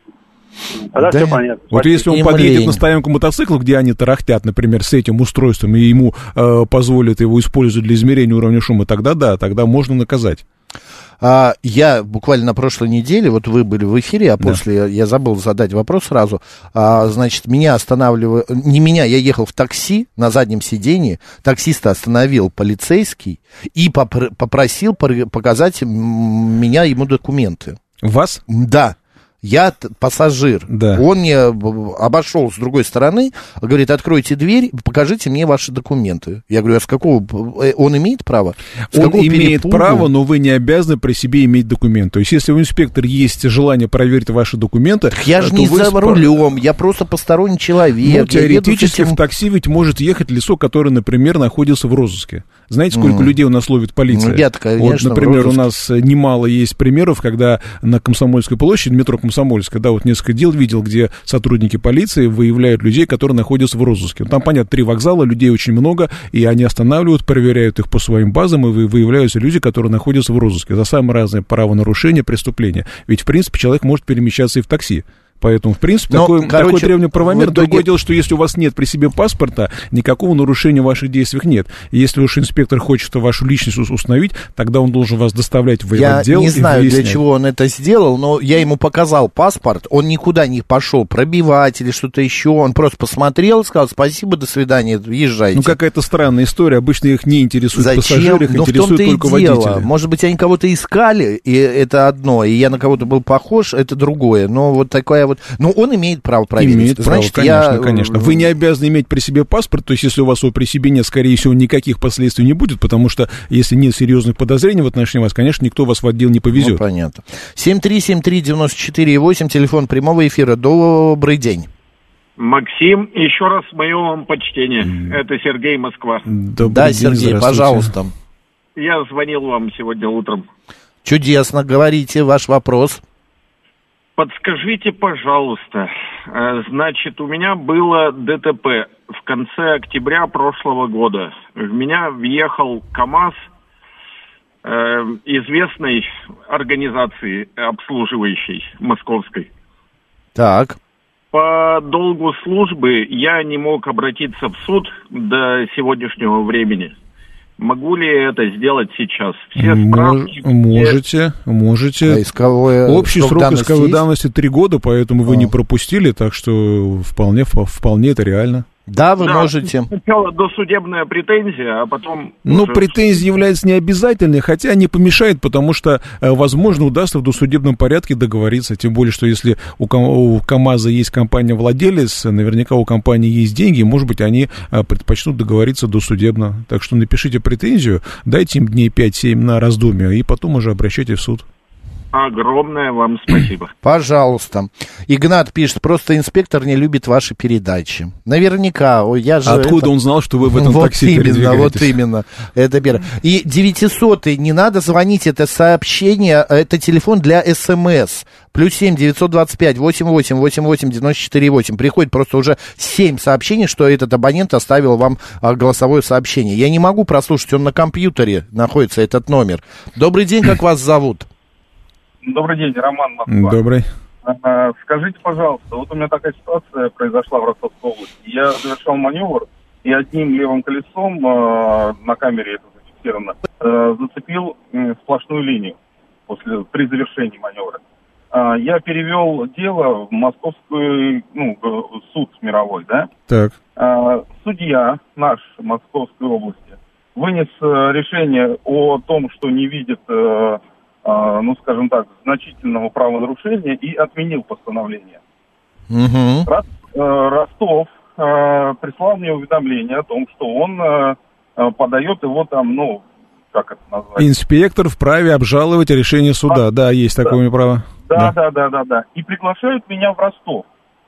Тогда да. все понятно. Вот если он Им подъедет лень. на стоянку мотоцикла, где они тарахтят, например, с этим устройством, и ему э, позволят его использовать для измерения уровня шума, тогда да, тогда можно наказать. А, я буквально на прошлой неделе, вот вы были в эфире, а после да. я забыл задать вопрос сразу. А, значит, меня останавливали, не меня, я ехал в такси на заднем сидении, таксиста остановил полицейский и попросил показать меня ему документы. Вас? Да я пассажир. Да. Он мне обошел с другой стороны, говорит, откройте дверь, покажите мне ваши документы. Я говорю, а с какого... Э, он имеет право? С он имеет перепугу? право, но вы не обязаны при себе иметь документы. То есть, если у инспектора есть желание проверить ваши документы... Так я же не за рулем, я просто посторонний человек. Ну, теоретически этим... в такси ведь может ехать лицо, которое, например, находится в розыске. Знаете, сколько mm. людей у нас ловит полиция? Ну, я конечно, вот, например, у нас немало есть примеров, когда на Комсомольской площади, метро Комсомольская, да, вот несколько дел видел, где сотрудники полиции выявляют людей, которые находятся в розыске. Там, понятно, три вокзала, людей очень много, и они останавливают, проверяют их по своим базам, и выявляются люди, которые находятся в розыске за самые разные правонарушения, преступления. Ведь, в принципе, человек может перемещаться и в такси. Поэтому, в принципе, Но, такой, короче, такой древний правомер. Итоге... Другое дело, что если у вас нет при себе паспорта, никакого нарушения в ваших действиях нет. Если уж инспектор хочет вашу личность установить, тогда он должен вас доставлять в я отдел. Я не знаю, выяснять. для чего он это сделал, но я ему показал паспорт, он никуда не пошел пробивать или что-то еще, он просто посмотрел, сказал спасибо, до свидания, езжайте. Ну, какая-то странная история, обычно их не интересует Зачем? пассажиры, их но интересует только и дело. водители. Может быть, они кого-то искали, и это одно, и я на кого-то был похож, это другое, но вот такая вот... Ну, он имеет право проверить. Имеет Значит, право, конечно, я... конечно. Вы не обязаны иметь при себе паспорт, то есть если у вас его при себе нет, скорее всего, никаких последствий не будет, потому что если нет серьезных подозрений в отношении вас, конечно, никто вас в отдел не повезет. Ну, понятно. 7373948, телефон прямого эфира. Добрый день. Максим, еще раз мое вам почтение. Mm. Это Сергей Москва. Добрый да, день, Сергей, пожалуйста. Я звонил вам сегодня утром. Чудесно, говорите ваш вопрос. Подскажите, пожалуйста, э, значит, у меня было ДТП в конце октября прошлого года. В меня въехал КАМАЗ э, известной организации обслуживающей московской. Так. По долгу службы я не мог обратиться в суд до сегодняшнего времени. Могу ли это сделать сейчас? Все справки, можете, можете. А исковое, Общий срок, исковой давности три года, поэтому а. вы не пропустили, так что вполне, вполне это реально. Да, вы да, можете. Сначала досудебная претензия, а потом... Ну, уже... претензия является необязательной, хотя не помешает, потому что, э, возможно, удастся в досудебном порядке договориться. Тем более, что если у, у КАМАЗа есть компания-владелец, наверняка у компании есть деньги, может быть, они э, предпочтут договориться досудебно. Так что напишите претензию, дайте им дней 5-7 на раздумье, и потом уже обращайтесь в суд. Огромное вам спасибо. Пожалуйста. Игнат пишет, просто инспектор не любит ваши передачи. Наверняка, я же... Откуда это... он знал, что вы в этом вот такси именно, Вот именно, это первое. И 900 не надо звонить, это сообщение, это телефон для СМС. Плюс 7 925 88 88 94 8. Приходит просто уже 7 сообщений, что этот абонент оставил вам а, голосовое сообщение. Я не могу прослушать, он на компьютере находится, этот номер. Добрый день, как вас зовут? Добрый день, Роман Москва. Добрый. А, скажите, пожалуйста, вот у меня такая ситуация произошла в Ростовской области. Я совершал маневр и одним левым колесом э, на камере это зафиксировано э, зацепил э, сплошную линию после при завершении маневра. Э, я перевел дело в московский ну, суд мировой, да? Так. Э, судья наш Московской области вынес решение о том, что не видит э, а, ну, скажем так, значительного правонарушения и отменил постановление. Угу. Ростов э, прислал мне уведомление о том, что он э, подает его там, ну, как это назвать? Инспектор вправе обжаловать решение суда. А, да, есть да. такое право. Да, да, да, да, да, да. И приглашают меня в Ростов.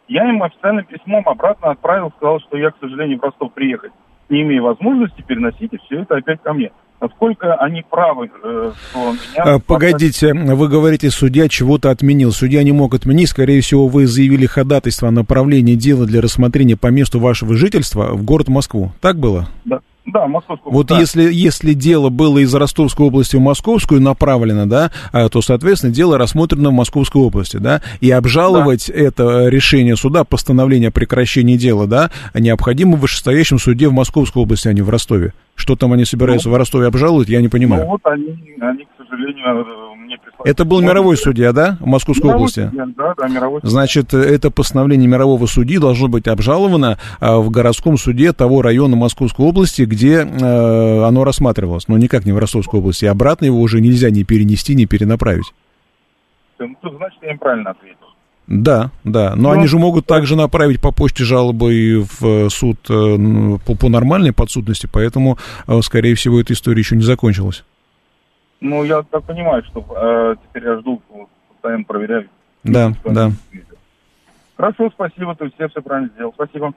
Я им официальным письмом обратно отправил, сказал, что я, к сожалению, в Ростов приехать не имею возможности, переносите все это опять ко мне насколько они правы, э, что меня... А, погодите, вы говорите, судья чего-то отменил. Судья не мог отменить. Скорее всего, вы заявили ходатайство о направлении дела для рассмотрения по месту вашего жительства в город Москву. Так было? Да. Да, Московскую. Вот да. если, если дело было из Ростовской области в Московскую направлено, да, а, то, соответственно, дело рассмотрено в Московской области, да, и обжаловать да. это решение суда, постановление о прекращении дела, да, необходимо в вышестоящем суде в Московской области, а не в Ростове. Что там они собираются ну, в Ростове обжаловать, я не понимаю. Ну вот они, они сожалению, мне прислали. Это был мировой судья, да, в Московской мировой области? Судья, да, да, мировой судья. Значит, это постановление мирового судьи должно быть обжаловано а, в городском суде того района Московской области, где оно рассматривалось, но никак не в Ростовской области. Обратно его уже нельзя ни перенести, ни перенаправить. Ну, значит, я им правильно ответил. Да, да. Но ну, они же могут также направить по почте жалобы в суд э, по, по нормальной подсудности, поэтому, э, скорее всего, эта история еще не закончилась. Ну, я так понимаю, что э, теперь я жду, постоянно проверяю. Да, да. Хорошо, спасибо, то есть я все правильно сделал. Спасибо.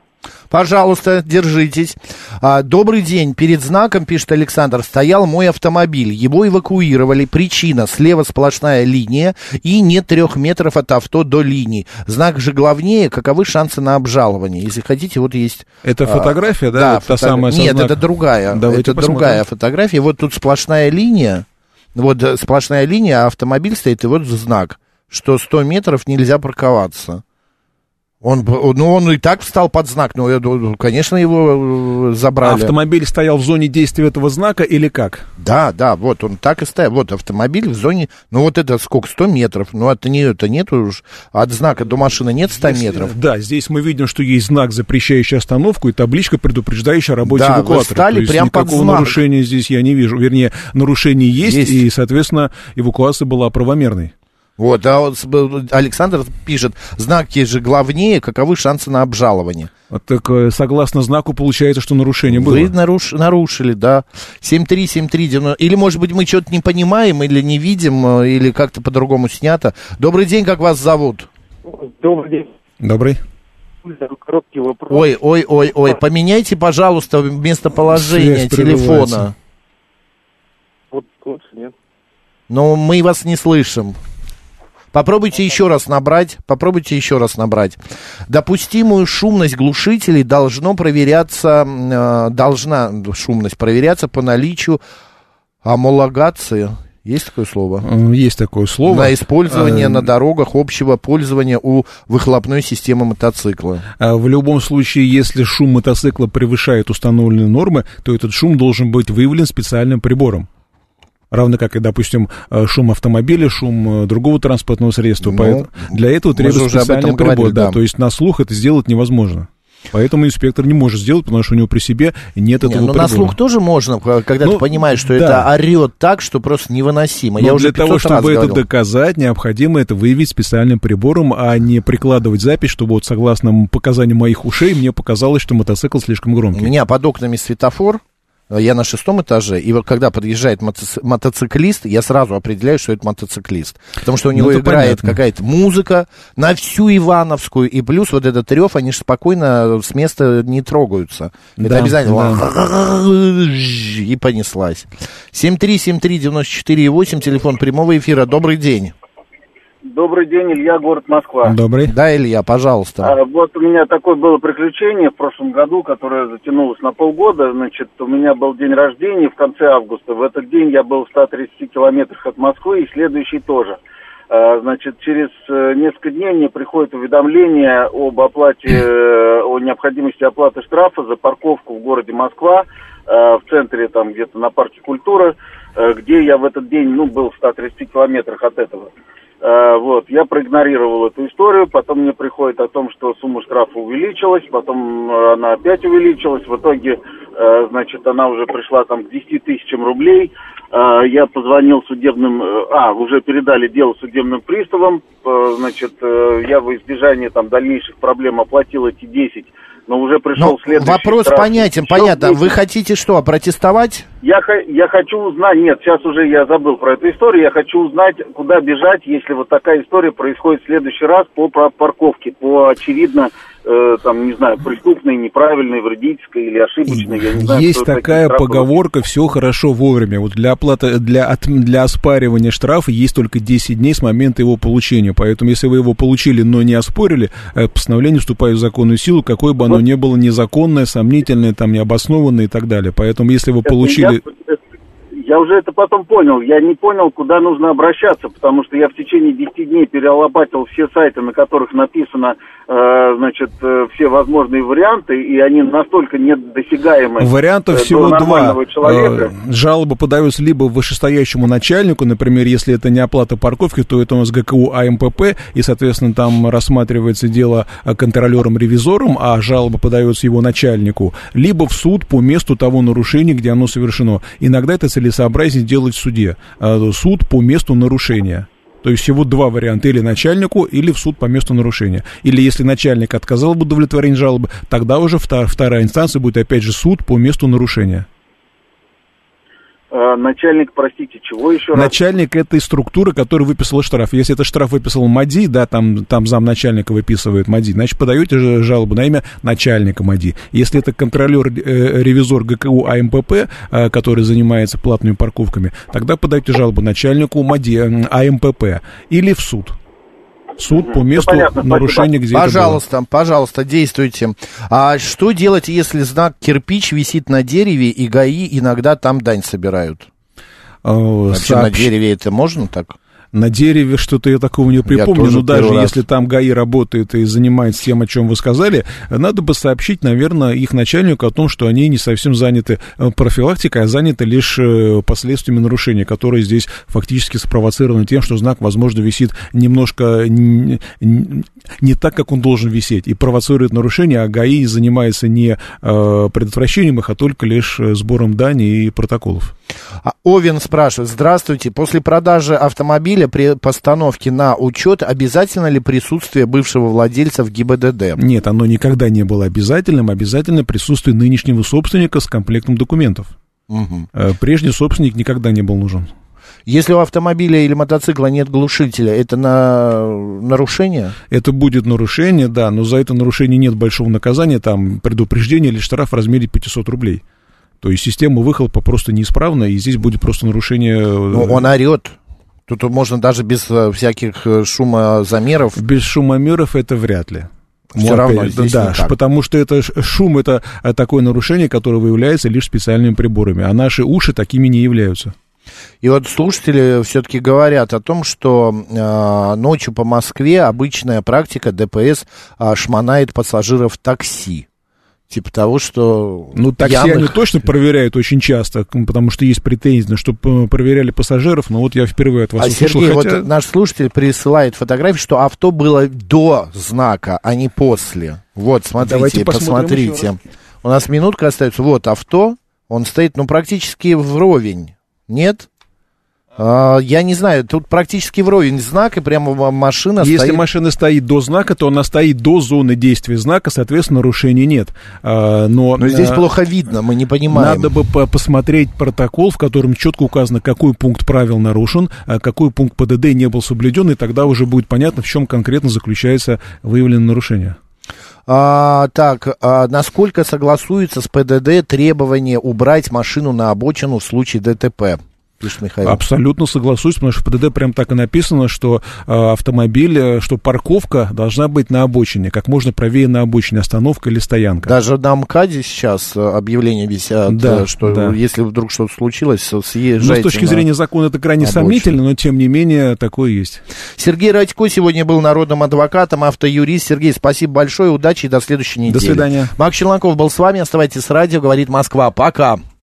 Пожалуйста, держитесь. А, добрый день. Перед знаком, пишет Александр, стоял мой автомобиль. Его эвакуировали. Причина слева сплошная линия и нет трех метров от авто до линии. Знак же главнее. Каковы шансы на обжалование? Если хотите, вот есть... Это а, фотография, да? Да, вот фото... самая Нет, знак... это другая. Давайте это посмотрим. другая фотография. Вот тут сплошная линия. Вот э, сплошная линия, а автомобиль стоит, и вот знак, что 100 метров нельзя парковаться. Он, ну, он и так встал под знак, но, конечно, его э, забрали. автомобиль стоял в зоне действия этого знака или как? Да, да, вот он так и стоял. Вот автомобиль в зоне, ну, вот это сколько, 100 метров. Ну, от нее-то нет уж, от знака до машины нет 100 здесь, метров. Да, здесь мы видим, что есть знак, запрещающий остановку, и табличка, предупреждающая о работе да, эвакуатора. Вы стали прям под знак. нарушения здесь я не вижу. Вернее, нарушение есть, есть, и, соответственно, эвакуация была правомерной. Вот, а вот Александр пишет, знаки же главнее, каковы шансы на обжалование? Так, э, согласно знаку, получается, что нарушение было. Вы наруш, нарушили, да. 73739. Или, может быть, мы что-то не понимаем, или не видим, э, или как-то по-другому снято. Добрый день, как вас зовут? Добрый день. Добрый. Короткий вопрос. Ой, ой, ой, ой, поменяйте, пожалуйста, местоположение телефона. Вот лучше нет. Но мы вас не слышим. Попробуйте еще раз набрать, попробуйте еще раз набрать. Допустимую шумность глушителей должно проверяться, э, должна шумность проверяться по наличию амологации Есть такое слово? Есть такое слово. На использование а, на дорогах общего пользования у выхлопной системы мотоцикла. А в любом случае, если шум мотоцикла превышает установленные нормы, то этот шум должен быть выявлен специальным прибором. Равно как и, допустим, э, шум автомобиля, шум э, другого транспортного средства. Ну, Поэтому для этого требуется специальный прибор. Говорили, да. Да, то есть на слух это сделать невозможно. Поэтому инспектор не может сделать, потому что у него при себе нет этого не, но прибора. на слух тоже можно, когда ну, ты понимаешь, что да. это орет так, что просто невыносимо. Но Я для того, чтобы это доказать, необходимо это выявить специальным прибором, а не прикладывать запись, чтобы вот согласно показаниям моих ушей мне показалось, что мотоцикл слишком громкий. У меня под окнами светофор, я на шестом этаже, и вот когда подъезжает мотоци- мотоциклист, я сразу определяю, что это мотоциклист. Потому что у него ну, играет какая-то музыка на всю Ивановскую, и плюс вот этот рев, они же спокойно с места не трогаются. Это да, обязательно да. и понеслась. 7373948, телефон прямого эфира. Добрый день. Добрый день, Илья, город Москва. Добрый. Да, Илья, пожалуйста. А, вот у меня такое было приключение в прошлом году, которое затянулось на полгода. Значит, у меня был день рождения в конце августа. В этот день я был в 130 километрах от Москвы и следующий тоже. А, значит, через э, несколько дней мне приходит уведомление об оплате, э, о необходимости оплаты штрафа за парковку в городе Москва, э, в центре, там где-то на парке культуры, где я в этот день, ну, был в 130 километрах от этого. Э, вот, я проигнорировал эту историю, потом мне приходит о том, что сумма штрафа увеличилась, потом э, она опять увеличилась, в итоге, э, значит, она уже пришла там к 10 тысячам рублей, я позвонил судебным, а, уже передали дело судебным приставам, значит, я во избежание там дальнейших проблем оплатил эти 10 но уже пришел но следующий Вопрос штраф. понятен, Еще понятно. 10. Вы хотите что, протестовать? Я, я хочу узнать, нет, сейчас уже я забыл про эту историю, я хочу узнать, куда бежать, если вот такая история происходит в следующий раз по парковке, по очевидно э, там, не знаю, преступной, неправильной, вредительской или ошибочной. Я не знаю, Есть такая поговорка «все хорошо вовремя». Вот для оплаты, для, от, для оспаривания штрафа есть только 10 дней с момента его получения. Поэтому, если вы его получили, но не оспорили, э, постановление вступает в законную силу, какое бы оно вот. ни было незаконное, сомнительное, там, необоснованное и так далее. Поэтому, если вы получили... Я, я уже это потом понял. Я не понял, куда нужно обращаться, потому что я в течение 10 дней перелопатил все сайты, на которых написано значит, э, все возможные варианты, и они настолько недосягаемы. Вариантов э, всего два. Человека. Жалоба подается либо вышестоящему начальнику, например, если это не оплата парковки, то это у нас ГКУ АМПП, и, соответственно, там рассматривается дело контролером-ревизором, а жалоба подается его начальнику, либо в суд по месту того нарушения, где оно совершено. Иногда это целесообразнее делать в суде. Суд по месту нарушения. То есть всего два варианта, или начальнику, или в суд по месту нарушения. Или если начальник отказал в удовлетворении жалобы, тогда уже вторая инстанция будет опять же суд по месту нарушения. А, начальник, простите, чего еще? Начальник этой структуры, который выписал штраф. Если это штраф выписал МАДИ, да, там, там замначальника выписывает МАДИ, значит, подаете же жалобу на имя начальника МАДИ. Если это контролер-ревизор э, ГКУ АМПП, э, который занимается платными парковками, тогда подаете жалобу начальнику МАДИ, э, АМПП или в суд суд по месту понятно, нарушения, где Пожалуйста, это было. пожалуйста, действуйте. А что делать, если знак кирпич висит на дереве, и ГАИ иногда там дань собирают? Вообще Сообщ... на дереве это можно так? На дереве что-то я такого не припомню, но даже раз. если там ГАИ работает и занимается тем, о чем вы сказали, надо бы сообщить, наверное, их начальнику о том, что они не совсем заняты э, профилактикой, а заняты лишь э, последствиями нарушения, которые здесь фактически спровоцированы тем, что знак, возможно, висит немножко не, не так, как он должен висеть, и провоцирует нарушение, а ГАИ занимается не э, предотвращением их, а только лишь сбором дани и протоколов. А Овен спрашивает, здравствуйте, после продажи автомобиля при постановке на учет обязательно ли присутствие бывшего владельца в ГИБДД? Нет, оно никогда не было обязательным, обязательно присутствие нынешнего собственника с комплектом документов. Угу. Прежний собственник никогда не был нужен. Если у автомобиля или мотоцикла нет глушителя, это на нарушение? Это будет нарушение, да, но за это нарушение нет большого наказания, там предупреждение или штраф в размере 500 рублей. То есть система выхлопа просто неисправна, и здесь будет просто нарушение... Э, Но он орет. Тут можно даже без э, всяких э, шумозамеров. Без шумомеров это вряд ли. Все равно здесь да, потому что это шум это такое нарушение, которое выявляется лишь специальными приборами, а наши уши такими не являются. И вот слушатели все-таки говорят о том, что э, ночью по Москве обычная практика ДПС э, шмонает пассажиров такси. Типа того, что... Ну, такси пьяных... они точно проверяют очень часто, потому что есть претензии, чтобы проверяли пассажиров, но вот я впервые от вас а услышал. Сергей, хотя... вот наш слушатель присылает фотографию, что авто было до знака, а не после. Вот, смотрите, Давайте посмотрите. У нас минутка остается. Вот авто, он стоит, ну, практически вровень. Нет? А, я не знаю, тут практически вровень знак, и прямо машина Если стоит... машина стоит до знака, то она стоит до зоны действия знака, соответственно, нарушений нет. А, но, Но здесь а, плохо видно, мы не понимаем. Надо бы посмотреть протокол, в котором четко указано, какой пункт правил нарушен, какой пункт ПДД не был соблюден, и тогда уже будет понятно, в чем конкретно заключается выявленное нарушение. А, так, а насколько согласуется с ПДД требование убрать машину на обочину в случае ДТП? Пишет Михаил. Абсолютно соглашусь, потому что в ПДД прям так и написано, что э, автомобиль, э, что парковка должна быть на обочине, как можно правее на обочине, остановка или стоянка. Даже на МКАДе сейчас э, объявления висят, да, что да. если вдруг что-то случилось, съезжайте. Ну, с точки зрения закона это крайне обочину. сомнительно, но тем не менее такое есть. Сергей Радько сегодня был народным адвокатом, автоюрист. Сергей, спасибо большое, удачи и до следующей недели. До свидания. Макс Челноков был с вами, оставайтесь с радио, говорит Москва. Пока.